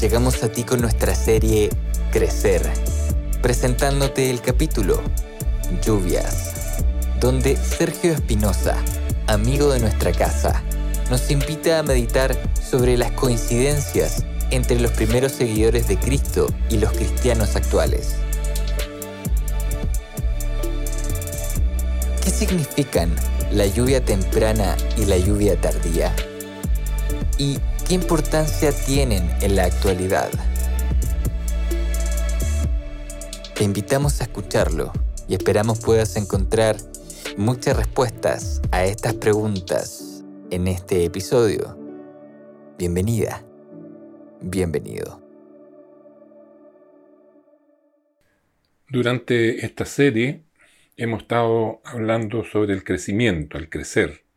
Llegamos a ti con nuestra serie Crecer, presentándote el capítulo Lluvias, donde Sergio Espinosa, amigo de nuestra casa, nos invita a meditar sobre las coincidencias entre los primeros seguidores de Cristo y los cristianos actuales. ¿Qué significan la lluvia temprana y la lluvia tardía? ¿Y ¿Qué importancia tienen en la actualidad? Te invitamos a escucharlo y esperamos puedas encontrar muchas respuestas a estas preguntas en este episodio. Bienvenida, bienvenido. Durante esta serie hemos estado hablando sobre el crecimiento, el crecer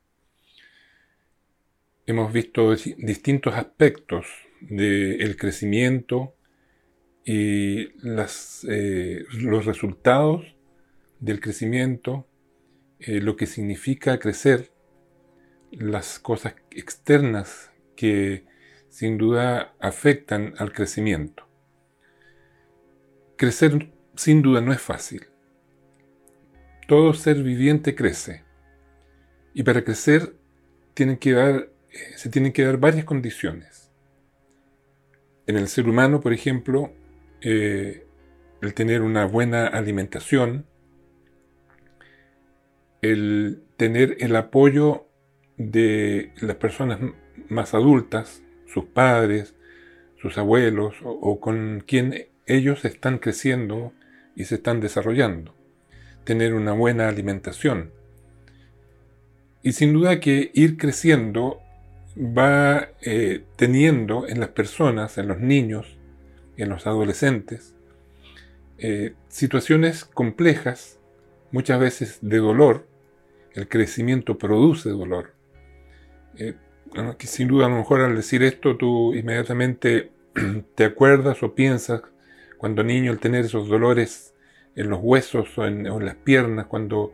hemos visto distintos aspectos del crecimiento y eh, los resultados del crecimiento, eh, lo que significa crecer, las cosas externas que sin duda afectan al crecimiento. Crecer sin duda no es fácil. Todo ser viviente crece. Y para crecer tienen que dar se tienen que dar varias condiciones. En el ser humano, por ejemplo, eh, el tener una buena alimentación, el tener el apoyo de las personas más adultas, sus padres, sus abuelos, o, con quien ellos están creciendo y se están desarrollando. Tener una buena alimentación. Y sin duda que ir creciendo va eh, teniendo en las personas, en los niños, en los adolescentes, eh, situaciones complejas, muchas veces de dolor. El crecimiento produce dolor. Eh, sin duda, a lo mejor al decir esto, tú inmediatamente te acuerdas o piensas cuando niño el tener esos dolores en los huesos o en, las piernas, cuando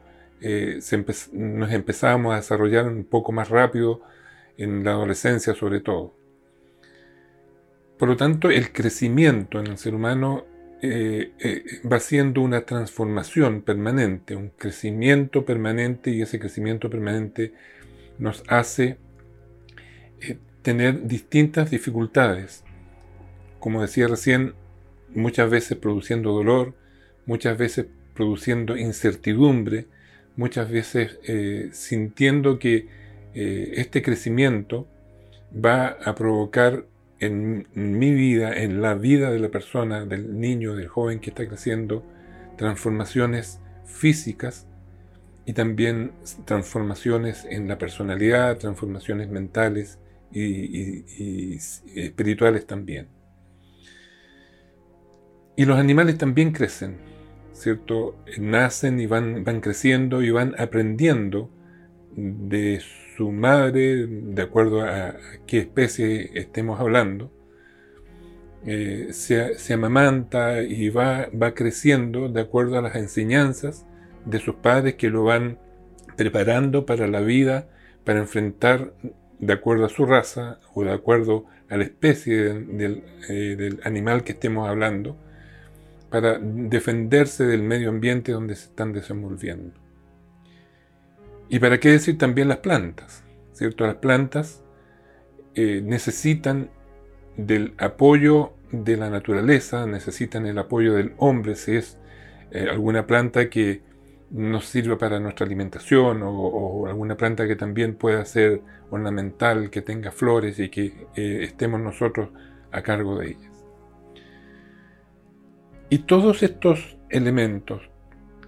nos empezamos a desarrollar un poco más rápido, en la adolescencia sobre todo. Por lo tanto, el crecimiento en el ser humano eh, eh, va siendo una transformación permanente, un crecimiento permanente y ese crecimiento permanente nos hace eh, tener distintas dificultades. Como decía recién, muchas veces produciendo dolor, muchas veces produciendo incertidumbre, muchas veces sintiendo que eh, este crecimiento va a provocar en mi vida, en la vida de la persona, del niño, del joven que está creciendo, transformaciones físicas y también transformaciones en la personalidad, transformaciones mentales y, espirituales también. Y los animales también crecen, ¿cierto? Nacen y van, van creciendo y van aprendiendo de su madre, de acuerdo a qué especie estemos hablando, eh, se, amamanta y va, creciendo de acuerdo a las enseñanzas de sus padres que lo van preparando para la vida, para enfrentar de acuerdo a su raza o de acuerdo a la especie eh, del, animal que estemos hablando, para defenderse del medio ambiente donde se están desenvolviendo. Y para qué decir también las plantas, ¿cierto? Las plantas eh, necesitan del apoyo de la naturaleza, necesitan el apoyo del hombre, si es eh, alguna planta que nos sirva para nuestra alimentación o, alguna planta que también pueda ser ornamental, que tenga flores y que eh, estemos nosotros a cargo de ellas. Y todos estos elementos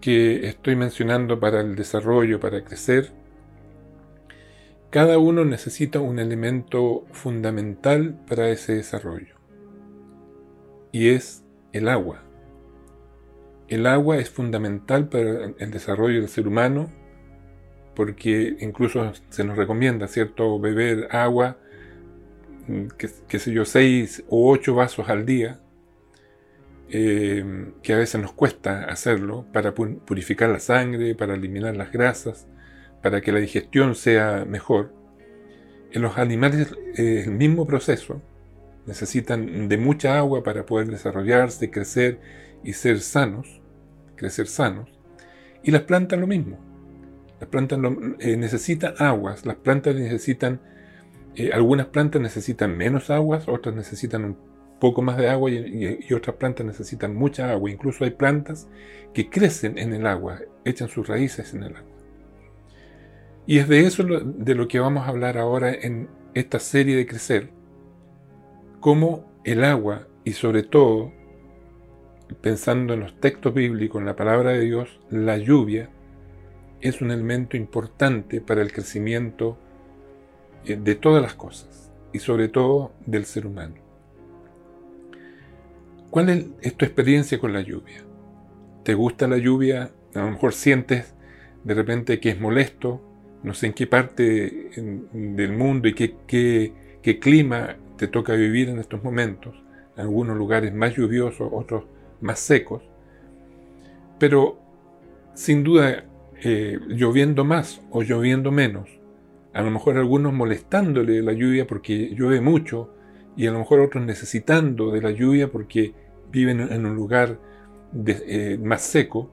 que estoy mencionando para el desarrollo, para crecer, cada uno necesita un elemento fundamental para ese desarrollo. Y es el agua. El agua es fundamental para el desarrollo del ser humano porque incluso se nos recomienda, ¿cierto?, beber agua, mm, qué, sé yo, seis o ocho vasos al día, eh, que a veces nos cuesta hacerlo para purificar la sangre, para eliminar las grasas, para que la digestión sea mejor. En los animales es el mismo proceso, necesitan de mucha agua para poder desarrollarse, crecer y ser sanos, crecer sanos. Y las plantas lo mismo. Las plantas eh, necesitan aguas, las plantas necesitan, eh, algunas plantas necesitan menos aguas, otras necesitan un poco más de agua y, otras plantas necesitan mucha agua. Incluso hay plantas que crecen en el agua, echan sus raíces en el agua. Y es de eso de lo que vamos a hablar ahora en esta serie de Crecer. Cómo el agua y sobre todo, pensando en los textos bíblicos, en la palabra de Dios, la lluvia es un elemento importante para el crecimiento eh, de todas las cosas y sobre todo del ser humano. ¿Cuál es tu experiencia con la lluvia? ¿Te gusta la lluvia? A lo mejor sientes de repente que es molesto, no sé en qué parte del mundo y qué, qué clima te toca vivir en estos momentos. Algunos lugares más lluviosos, otros más secos. Pero sin duda eh, lloviendo más o lloviendo menos. A lo mejor algunos molestándole la lluvia porque llueve mucho y a lo mejor otros necesitando de la lluvia porque viven en un lugar eh, más seco.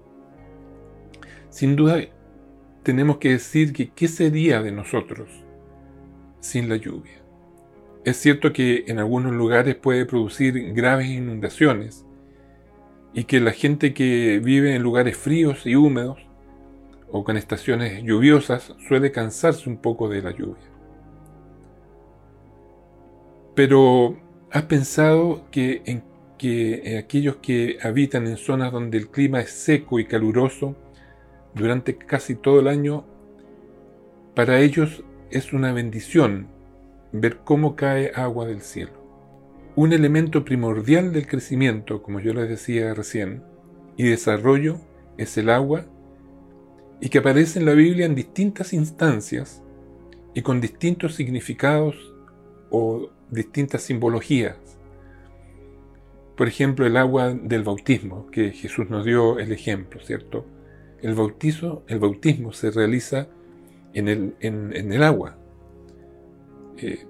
Sin duda tenemos que decir que qué sería de nosotros sin la lluvia. Es cierto que en algunos lugares puede producir graves inundaciones y que la gente que vive en lugares fríos y húmedos o con estaciones lluviosas suele cansarse un poco de la lluvia. Pero ¿has pensado que en que aquellos que habitan en zonas donde el clima es seco y caluroso durante casi todo el año, para ellos es una bendición ver cómo cae agua del cielo. Un elemento primordial del crecimiento, como yo les decía recién, y desarrollo es el agua y que aparece en la Biblia en distintas instancias y con distintos significados o distintas simbologías. Por ejemplo, el agua del bautismo, que Jesús nos dio el ejemplo, ¿cierto? El, bautizo, el bautismo se realiza en el, en, el agua, eh,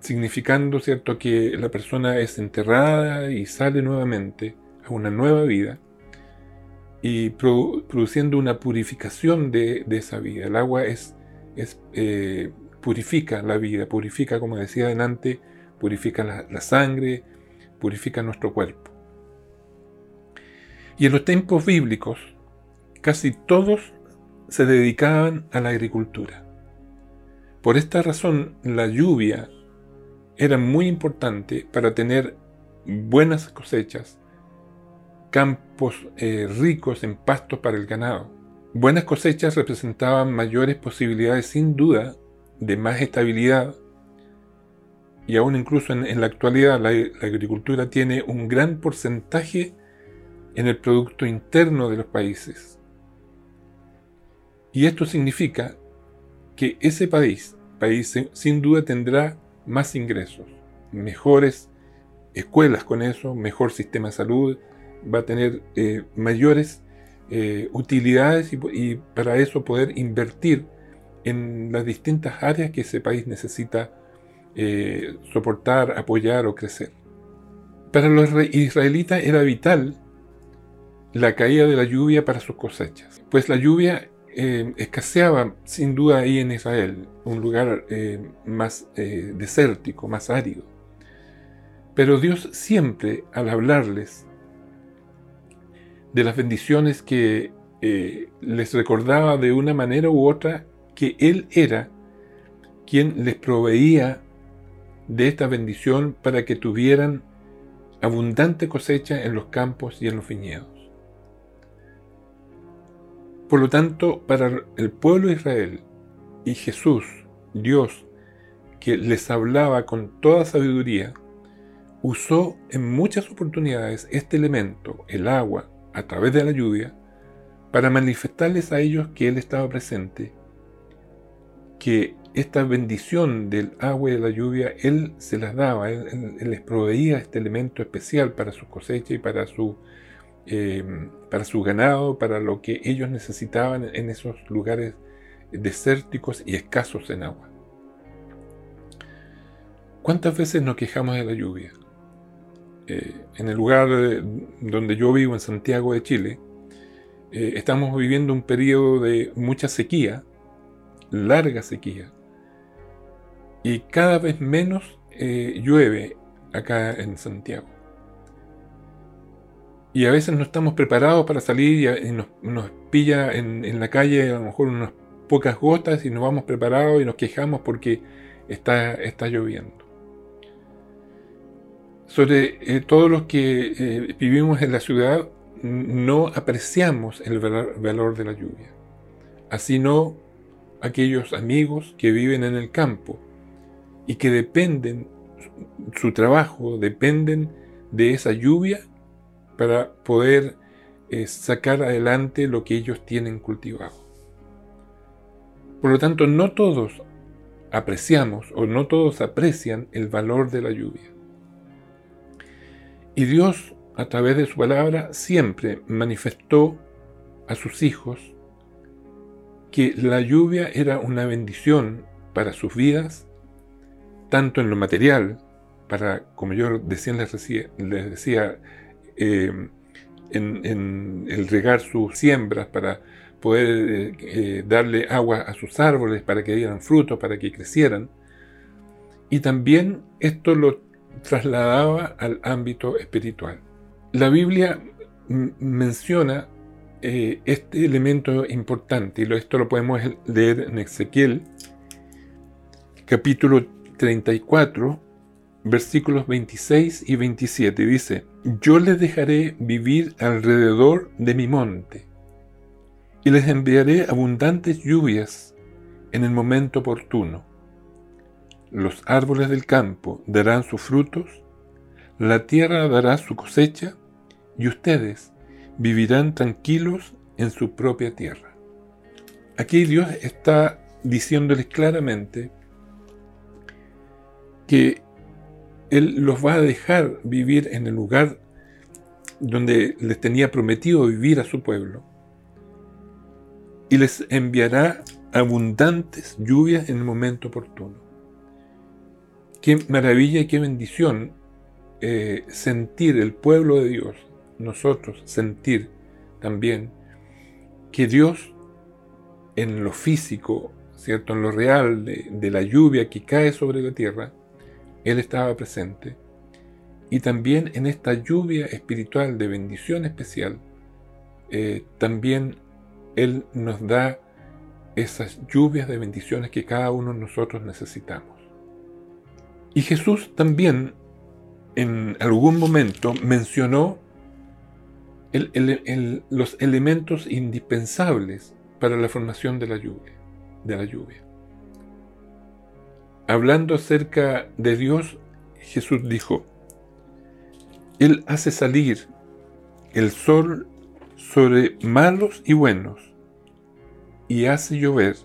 significando, ¿cierto?, que la persona es enterrada y sale nuevamente a una nueva vida y produciendo una purificación de, esa vida. El agua es, es eh, purifica la vida, purifica, como decía adelante, purifica la, sangre, purifica nuestro cuerpo. Y en los tiempos bíblicos, casi todos se dedicaban a la agricultura. Por esta razón, la lluvia era muy importante para tener buenas cosechas campos eh, ricos en pastos para el ganado. Buenas cosechas representaban mayores posibilidades sin duda de más estabilidad y aún incluso en, la actualidad la, agricultura tiene un gran porcentaje en el Producto Interno de los países. Y esto significa que ese país, país sin duda tendrá más ingresos, mejores escuelas con eso, mejor sistema de salud, va a tener eh, mayores eh, utilidades y, para eso poder invertir en las distintas áreas que ese país necesita eh, soportar, apoyar o crecer. Para los israelitas era vital la caída de la lluvia para sus cosechas, pues la lluvia escaseaba sin duda ahí en Israel, un lugar más desértico, más árido. Pero Dios siempre, al hablarles, de las bendiciones que eh, les recordaba de una manera u otra que Él era quien les proveía de esta bendición para que tuvieran abundante cosecha en los campos y en los viñedos. Por lo tanto, para el pueblo de Israel y Jesús Dios, que les hablaba con toda sabiduría, usó en muchas oportunidades este elemento, el agua, a través de la lluvia, para manifestarles a ellos que Él estaba presente, que esta bendición del agua y de la lluvia, Él se las daba, Él, les proveía este elemento especial para su cosecha y para su, eh, para su ganado, para lo que ellos necesitaban en esos lugares desérticos y escasos en agua. ¿Cuántas veces nos quejamos de la lluvia? Eh, en el lugar donde yo vivo, en Santiago de Chile, eh, estamos viviendo un periodo de mucha sequía, larga sequía, y cada vez menos eh, llueve acá en Santiago. Y a veces no estamos preparados para salir y, nos, pilla en, la calle a lo mejor unas pocas gotas y nos vamos preparados y nos quejamos porque está, está lloviendo. Sobre eh, todos los que eh, vivimos en la ciudad, no apreciamos el valor de la lluvia. Así no aquellos amigos que viven en el campo, y que dependen, su trabajo dependen de esa lluvia para poder eh, sacar adelante lo que ellos tienen cultivado. Por lo tanto, no todos apreciamos o no todos aprecian el valor de la lluvia. Y Dios, a través de su palabra, siempre manifestó a sus hijos que la lluvia era una bendición para sus vidas tanto en lo material, para, como yo decía, les decía, eh, en, el regar sus siembras, para poder eh, eh, darle agua a sus árboles, para que dieran frutos, para que crecieran. Y también esto lo trasladaba al ámbito espiritual. La Biblia menciona este elemento importante, y esto lo podemos leer en Ezequiel, capítulo 34, versículos 26 y 27. Dice, yo les dejaré vivir alrededor de mi monte, y les enviaré abundantes lluvias en el momento oportuno. Los árboles del campo darán sus frutos, la tierra dará su cosecha, y ustedes vivirán tranquilos en su propia tierra. Aquí Dios está diciéndoles claramente que Él los va a dejar vivir en el lugar donde les tenía prometido vivir a su pueblo y les enviará abundantes lluvias en el momento oportuno. Qué maravilla y qué bendición eh, sentir el pueblo de Dios, nosotros sentir también que Dios en lo físico, ¿cierto? en lo real de la lluvia que cae sobre la tierra, él estaba presente. Y también en esta lluvia espiritual de bendición especial, eh, también Él nos da esas lluvias de bendiciones que cada uno de nosotros necesitamos. Y Jesús también en algún momento mencionó los elementos indispensables para la formación de la lluvia. De la lluvia. Hablando acerca de Dios, Jesús dijo, Él hace salir el sol sobre malos y buenos y hace llover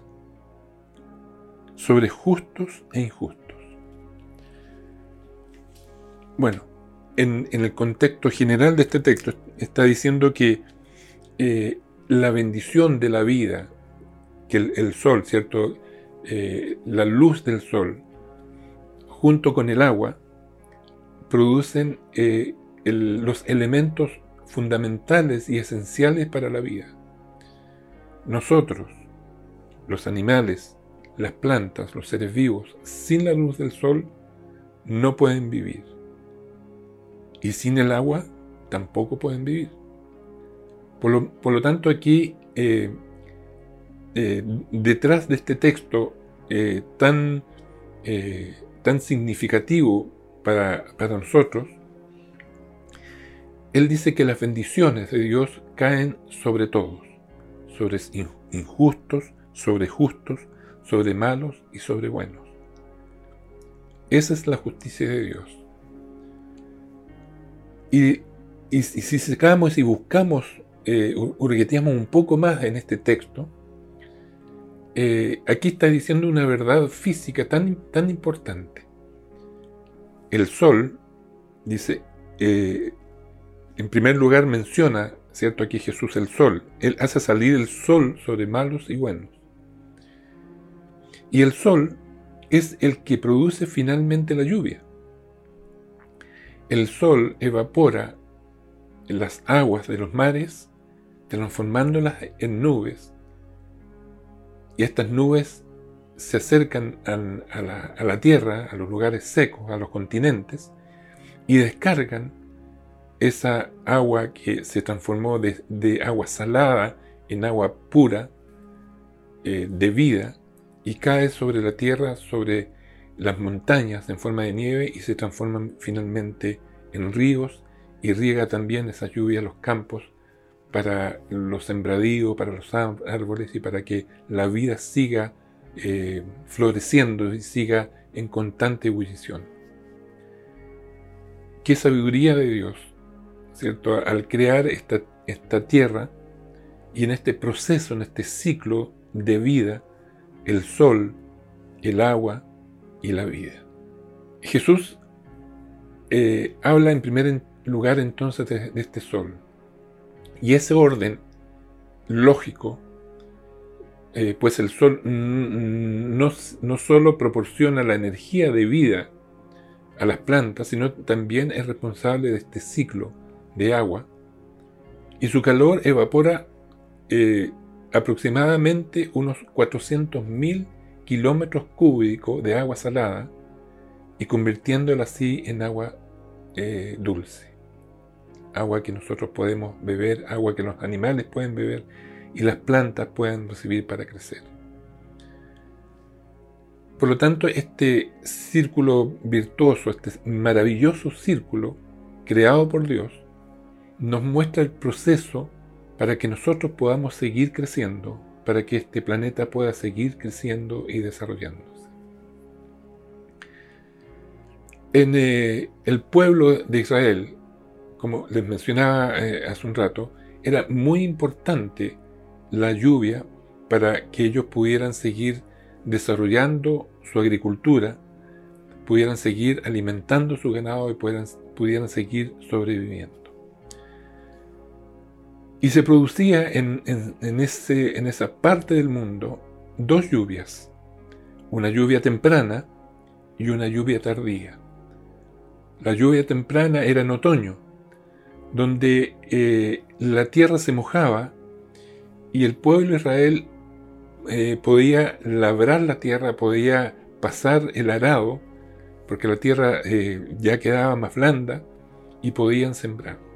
sobre justos e injustos. Bueno, en, el contexto general de este texto está diciendo que eh, la bendición de la vida, que el sol, ¿cierto? Eh, la luz del sol junto con el agua producen eh, los elementos fundamentales y esenciales para la vida. Nosotros, los animales, las plantas, los seres vivos, sin la luz del sol, no pueden vivir. Y sin el agua, tampoco pueden vivir. Por lo, tanto, aquí, eh, detrás de este texto eh, tan, eh, tan significativo para, para nosotros, Él dice que las bendiciones de Dios caen sobre todos, sobre injustos, sobre justos, sobre malos y sobre buenos. Esa es la justicia de Dios. Y, si sacamos y buscamos, eh, un poco más en este texto, eh, aquí está diciendo una verdad física tan, tan importante. El sol, dice, eh, en primer lugar menciona, ¿cierto? Aquí Jesús el sol. Él hace salir el sol sobre malos y buenos. Y el sol es el que produce finalmente la lluvia. El sol evapora las aguas de los mares, transformándolas en nubes. Y estas nubes se acercan a, la, tierra, a los lugares secos, a los continentes, y descargan esa agua que se transformó de, agua salada en agua pura, eh, de vida, y cae sobre la tierra, sobre las montañas en forma de nieve y se transforman finalmente en ríos y riega también esa lluvia los campos para los sembradíos, para los árboles y para que la vida siga eh, floreciendo y siga en constante ebullición. Qué sabiduría de Dios, ¿cierto? Al crear esta, esta tierra y en este proceso, en este ciclo de vida, el sol, el agua y la vida. Jesús eh, habla en primer lugar entonces de, este sol. Y ese orden lógico, eh, pues el sol no, no solo proporciona la energía de vida a las plantas, sino también es responsable de este ciclo de agua. Y su calor evapora eh, aproximadamente unos 400.000 kilómetros cúbicos de agua salada y convirtiéndola así en agua eh, dulce. Agua que nosotros podemos beber, agua que los animales pueden beber y las plantas pueden recibir para crecer. Por lo tanto, este círculo virtuoso, este maravilloso círculo creado por Dios, nos muestra el proceso para que nosotros podamos seguir creciendo, para que este planeta pueda seguir creciendo y desarrollándose. En eh, el pueblo de Israel, como les mencionaba eh, hace un rato, era muy importante la lluvia para que ellos pudieran seguir desarrollando su agricultura, pudieran seguir alimentando su ganado y pudieran seguir sobreviviendo. Y se producía en, esa parte del mundo dos lluvias, una lluvia temprana y una lluvia tardía. La lluvia temprana era en otoño, donde eh, la tierra se mojaba y el pueblo de Israel eh, podía labrar la tierra, podía pasar el arado, porque la tierra eh, ya quedaba más blanda y podían sembrar.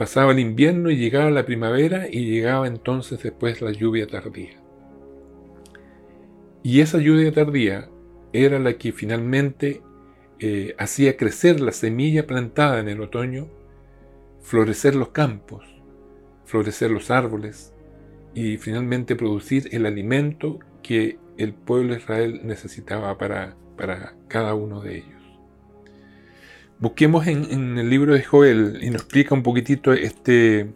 Pasaba el invierno y llegaba la primavera y llegaba entonces después la lluvia tardía. Y esa lluvia tardía era la que finalmente eh, hacía crecer la semilla plantada en el otoño, florecer los campos, florecer los árboles y finalmente producir el alimento que el pueblo de Israel necesitaba para, para cada uno de ellos. Busquemos en, el libro de Joel y nos explica un poquitito este,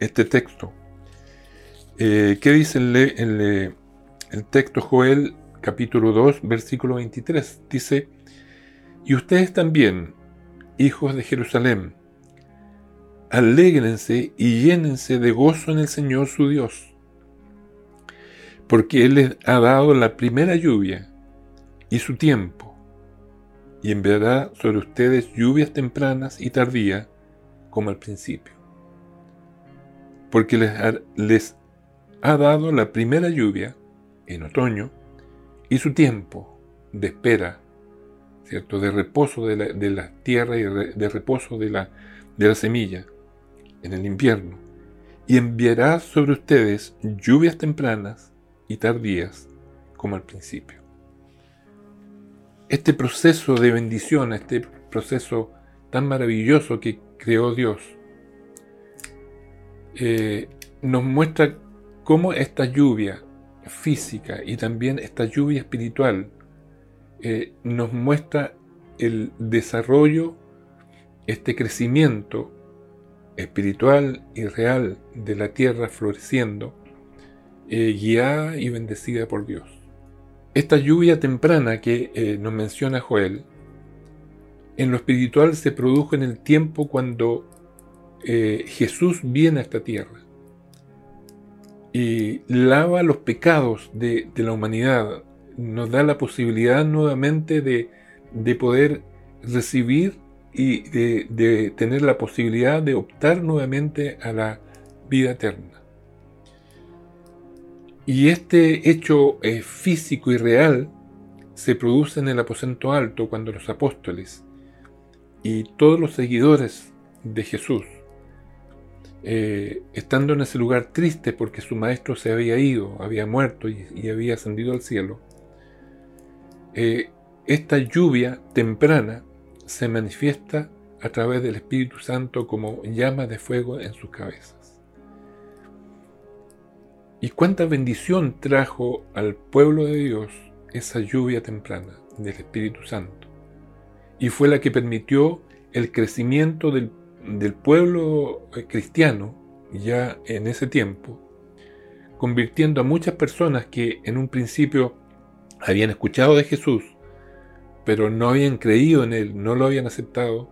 este texto. Eh, ¿Qué dice el, el, texto Joel capítulo 2 versículo 23? Dice, y ustedes también, hijos de Jerusalén, alégrense y llénense de gozo en el Señor su Dios, porque Él les ha dado la primera lluvia y su tiempo y enviará sobre ustedes lluvias tempranas y tardías como al principio. Porque les ha, dado la primera lluvia en otoño y su tiempo de espera, ¿cierto? de reposo de la, tierra y de reposo de la, de la semilla en el invierno. Y enviará sobre ustedes lluvias tempranas y tardías como al principio este proceso de bendición, este proceso tan maravilloso que creó Dios, eh, nos muestra cómo esta lluvia física y también esta lluvia espiritual eh, nos muestra el desarrollo, este crecimiento espiritual y real de la tierra floreciendo, eh, guiada y bendecida por Dios. Esta lluvia temprana que eh, nos menciona Joel, en lo espiritual se produjo en el tiempo cuando Jesús viene a esta tierra y lava los pecados de, la humanidad, nos da la posibilidad nuevamente de, poder recibir y de, tener la posibilidad de optar nuevamente a la vida eterna. Y este hecho eh, físico y real se produce en el aposento alto cuando los apóstoles y todos los seguidores de Jesús eh, estando en ese lugar triste porque su maestro se había ido, había muerto y, había ascendido al cielo, eh, esta lluvia temprana se manifiesta a través del Espíritu Santo como llama de fuego en sus cabezas. ¿Y cuánta bendición trajo al pueblo de Dios esa lluvia temprana del Espíritu Santo? Y fue la que permitió el crecimiento del pueblo eh, cristiano ya en ese tiempo, convirtiendo a muchas personas que en un principio habían escuchado de Jesús, pero no habían creído en Él, no lo habían aceptado,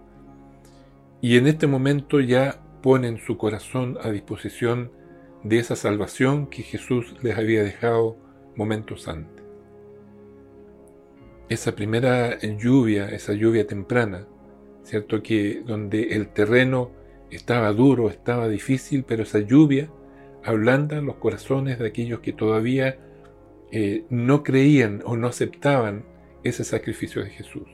y en este momento ya ponen su corazón a disposición de esa salvación que Jesús les había dejado momentos antes. Esa primera lluvia, esa lluvia temprana, ¿cierto? Que donde el terreno estaba duro, estaba difícil, pero esa lluvia ablanda los corazones de aquellos que todavía eh, no creían o no aceptaban ese sacrificio de Jesús.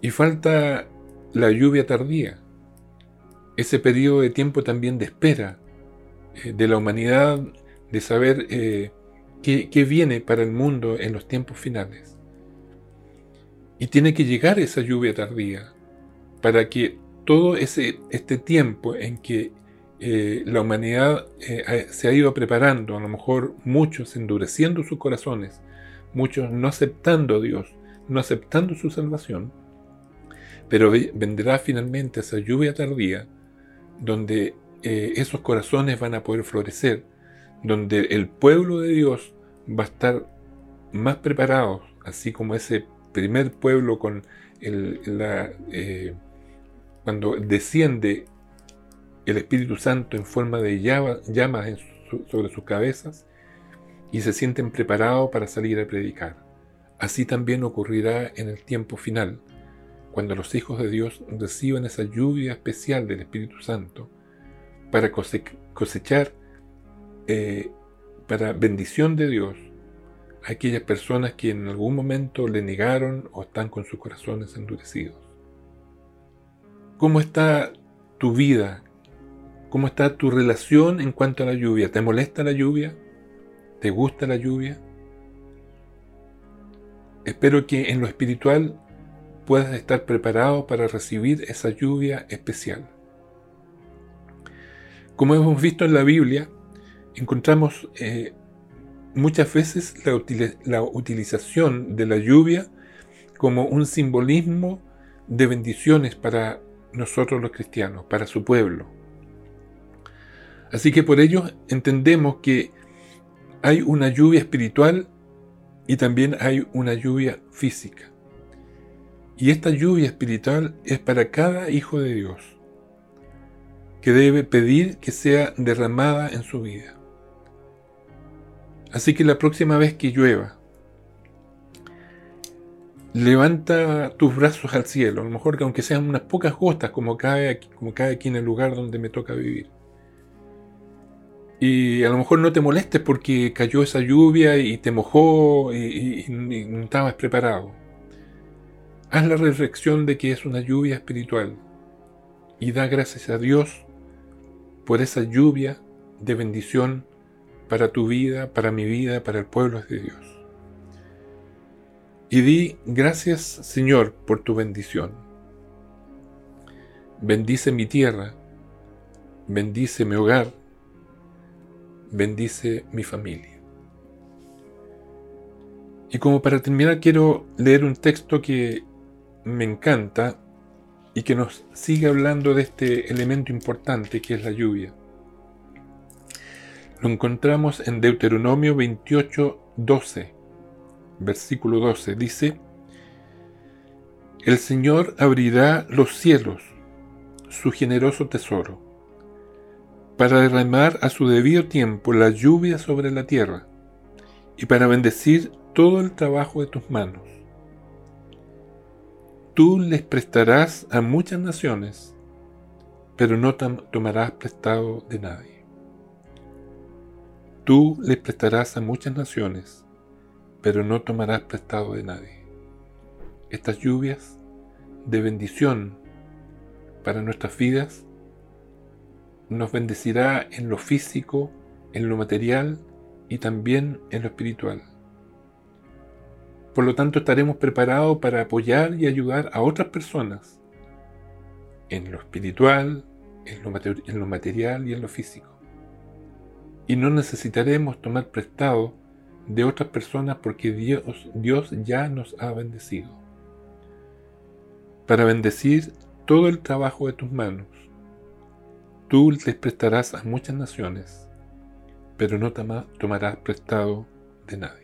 Y falta la lluvia tardía, ese periodo de tiempo también de espera eh, de la humanidad, de saber eh, qué viene para el mundo en los tiempos finales. Y tiene que llegar esa lluvia tardía para que todo ese, este tiempo en que eh, la humanidad eh, se ha ido preparando, a lo mejor muchos endureciendo sus corazones, muchos no aceptando a Dios, no aceptando su salvación, pero vendrá finalmente esa lluvia tardía donde eh, esos corazones van a poder florecer, donde el pueblo de Dios va a estar más preparado, así como ese primer pueblo con la, eh, cuando desciende el Espíritu Santo en forma de llamas sobre sus cabezas y se sienten preparados para salir a predicar. Así también ocurrirá en el tiempo final, cuando los hijos de Dios reciban esa lluvia especial del Espíritu Santo para cosechar, eh, para bendición de Dios, aquellas personas que en algún momento le negaron o están con sus corazones endurecidos. ¿Cómo está tu vida? ¿Cómo está tu relación en cuanto a la lluvia? ¿Te molesta la lluvia? ¿Te gusta la lluvia? Espero que en lo espiritual puedas estar preparado para recibir esa lluvia especial. Como hemos visto en la Biblia, encontramos eh, muchas veces la, utilización de la lluvia como un simbolismo de bendiciones para nosotros los cristianos, para su pueblo. Así que por ello entendemos que hay una lluvia espiritual y también hay una lluvia física. Y esta lluvia espiritual es para cada hijo de Dios, que debe pedir que sea derramada en su vida. Así que la próxima vez que llueva, levanta tus brazos al cielo, a lo mejor que aunque sean unas pocas gotas como cae, aquí, como cae aquí en el lugar donde me toca vivir. Y a lo mejor no te molestes porque cayó esa lluvia y te mojó y, y no estabas preparado. Haz la reflexión de que es una lluvia espiritual y da gracias a Dios por esa lluvia de bendición para tu vida, para mi vida, para el pueblo de Dios. Y di gracias Señor por tu bendición. Bendice mi tierra, bendice mi hogar, bendice mi familia. Y como para terminar quiero leer un texto que me encanta y que nos sigue hablando de este elemento importante que es la lluvia. Lo encontramos en Deuteronomio 28, 12, versículo 12. Dice, El Señor abrirá los cielos, su generoso tesoro, para derramar a su debido tiempo la lluvia sobre la tierra y para bendecir todo el trabajo de tus manos Tú les prestarás a muchas naciones, pero no tomarás prestado de nadie. Tú les prestarás a muchas naciones, pero no tomarás prestado de nadie. Estas lluvias de bendición para nuestras vidas nos bendecirá en lo físico, en lo material y también en lo espiritual. Por lo tanto, estaremos preparados para apoyar y ayudar a otras personas en lo espiritual, en lo, material y en lo físico. Y no necesitaremos tomar prestado de otras personas porque Dios, Dios ya nos ha bendecido. Para bendecir todo el trabajo de tus manos, tú les prestarás a muchas naciones, pero no tomarás prestado de nadie.